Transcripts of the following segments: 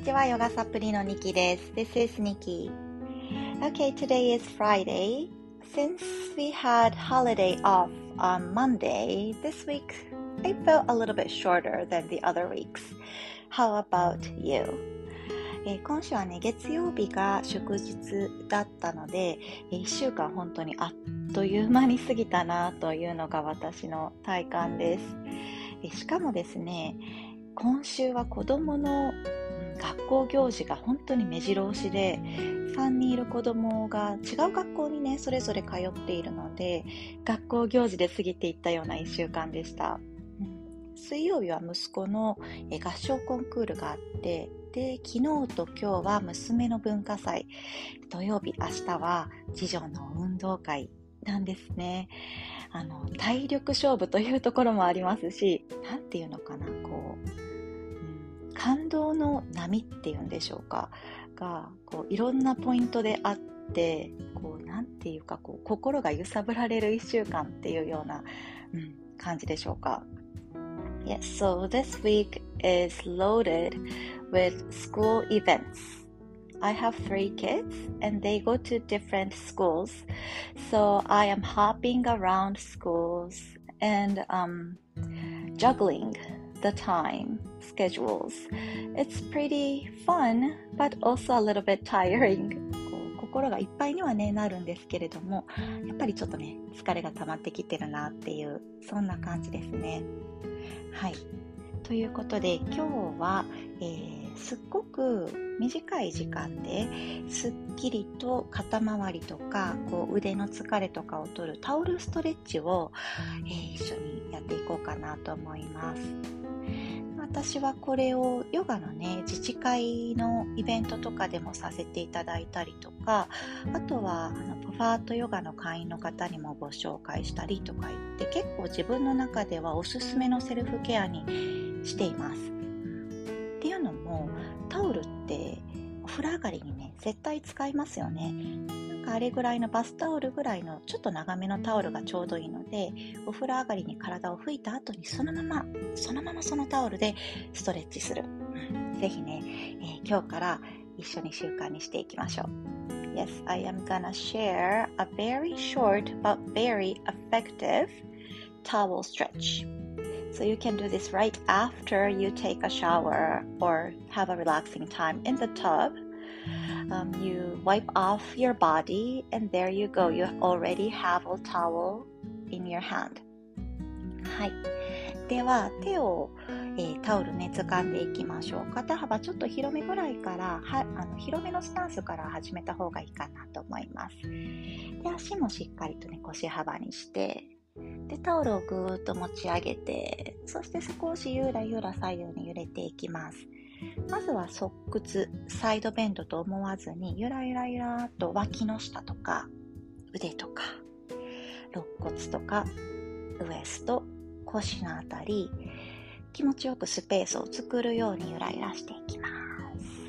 にちは、ヨガサプリのニキです。This is Nikki. Okay, today is Friday. Since we had holiday off on Monday, this week I felt a little bit shorter than the other weeks. How about you? えー、今週はね、月曜日が祝日だったので、え1週間本当にあっという間に過ぎたなというのが私の体感です。えしかもですね、今週は子供の学校行事が本当に目白押しで3人いる子供が違う学校にねそれぞれ通っているので学校行事で過ぎていったような1週間でした、水曜日は息子の合唱コンクールがあってで昨日と今日は娘の文化祭。土曜日明日は次女の運動会なんですね。あの体力勝負というところもありますし何ていうのかな感動の波っていうんでしょうかがこういろんなポイントであってこうなんていうかこう心が揺さぶられる1週間っていうような、うん、感じでしょうか。Yes, so this week is loaded with school events. I have three kids and they go to different schools. So I am hopping around schools and um, juggling the time schedules. It's pretty fun, but also a little bit tiring. 心がいっぱいにはねなるんですけれどもやっぱりちょっとね疲れが溜まってきてるなっていうそんな感じですねはいということで今日は、えー、すっごく短い時間ですっきりと肩周りとかこう腕の疲れとかを取るタオルストレッチを、えー、一緒にやっていこうかなと思います。私はこれをヨガのね自治会のイベントとかでもさせていただいたりとかあとはあのプファートヨガの会員の方にもご紹介したりとか言って結構自分の中ではおすすめのセルフケアにしています。っていうのもタオルってお風呂上がりにね絶対使いますよね。あれぐらいのバスタオルぐらいのちょっと長めのタオルがちょうどいいのでお風呂上がりに体を拭いた後にそのままそのままそのタオルでストレッチする、うん、ぜひね、えー、今日から一緒に習慣にしていきましょう Yes, I am gonna share a very short but very effective towel stretch. So you can do this right after you take a shower or have a relaxing time in the tub um, you wipe off your body and there you go. You already have a towel in your hand. はいでは手を、えー、タオルね掴んでいきましょう肩幅ちょっと広めぐらいからはあの広めのスタンスから始めた方がいいかなと思います。で足もしっかりとね腰幅にしてでタオルをぐーっと持ち上げてそして少しゆらゆら左右に揺れていきます。まずは側屈、サイドベンドと思わずに、ゆらゆらゆらと脇の下とか、腕とか、肋骨とか、ウエスト、腰のあたり、気持ちよくスペースを作るようにゆらゆらしていきます。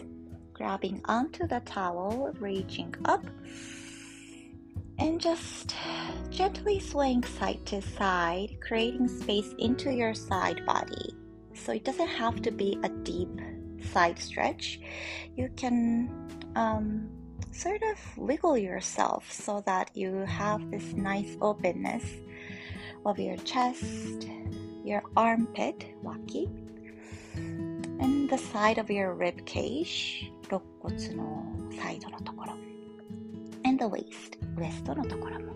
Grabbing onto the towel, reaching up, and just gently swaying side to side, creating space into your side body. So it doesn't have to be a deep side stretch, you can um, sort of wiggle yourself so that you have this nice openness of your chest, your armpit, waki, and the side of your rib cage, 肋骨のサイドのところ and the waist, ウエストのところも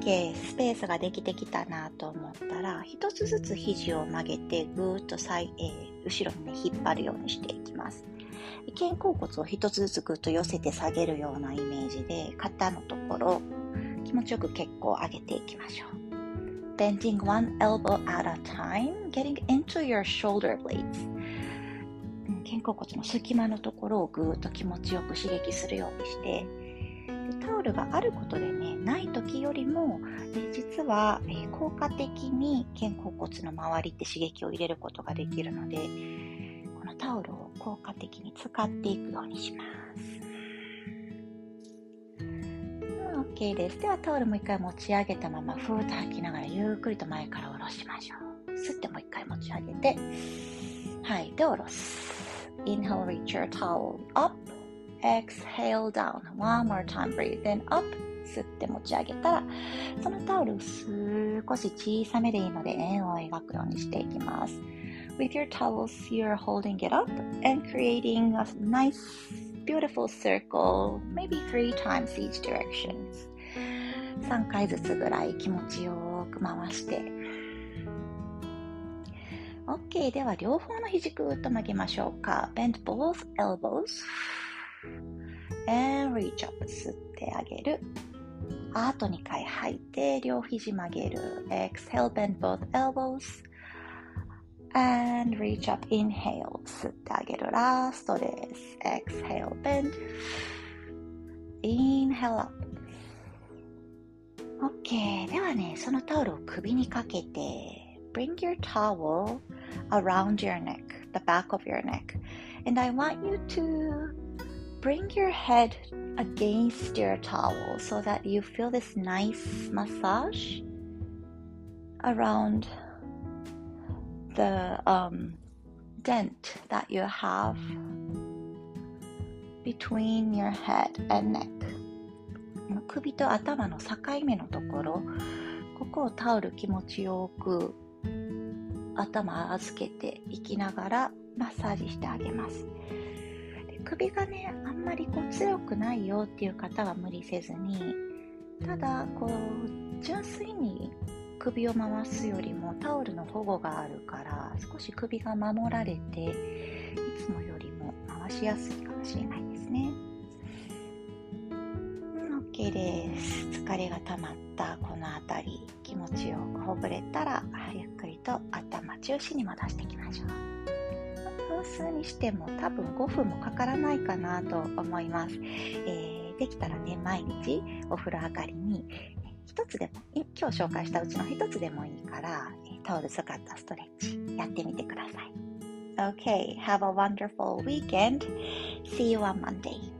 OK スペースができてきたなと思ったら一つずつ肘を曲げてぐーっとさい、えー、後ろにね引っ張るようにしていきます。肩甲骨を一つずつぐっと寄せて下げるようなイメージで肩のところ気持ちよく結構上げていきましょう。Bending one elbow at a time getting into your shoulder blades. 肩甲骨の隙間のところをぐーっと気持ちよく刺激するようにしてタオルがあることでねない時よりも、え実は、え効果的に肩甲骨の周りって刺激を入れることができるのでこのタオルを効果的に使っていくようにします OK ですではタオルもう一回持ち上げたままふーっと吐きながらゆっくりと前から下ろしましょう吸ってもう一回持ち上げてはい。で、下ろす。Inhale, reach your towel up. Exhale down. One more time. Breathe in up. 吸って持ち上げたら、そのタオル少し小さめでいいので円を描くようにしていきます。With your towels, you're holding it up and creating a nice, beautiful circle, maybe three times each direction. 3回ずつぐらい気持ちよく回して OK では両方の肘ぐっと曲げましょうか Bend both elbows and reach up 吸ってあげるあと2回吐いて両肘曲げる Exhale bend both elbows and reach up inhale 吸ってあげるラストです Exhale bend inhale up OK ではねそのタオルを首にかけて Bring your towel around your neck, the back of your neck. And I want you to bring your head against your towel so that you feel this nice massage around the um, dent that you have between your head and neck 首と頭の境目のところここをタオル気持ちよく頭預けていきながらマッサージしてあげますで 首がねあんまりこう強くないよっていう方は無理せずにただこう純粋に首を回すよりもタオルの保護があるから少し首が守られていつもよりも回しやすいかもしれないですね。OK です。疲れが溜まったこの辺り気持ちよくほぐれたらゆっくりと頭中心に戻していきましょう。分数にしても多分5分もかからないかなと思います、えー、できたらね毎日お風呂上がりに一つでも今日紹介したうちの一つでもいいからタオル使ったストレッチやってみてください Okay, have a wonderful weekend. See you on Monday.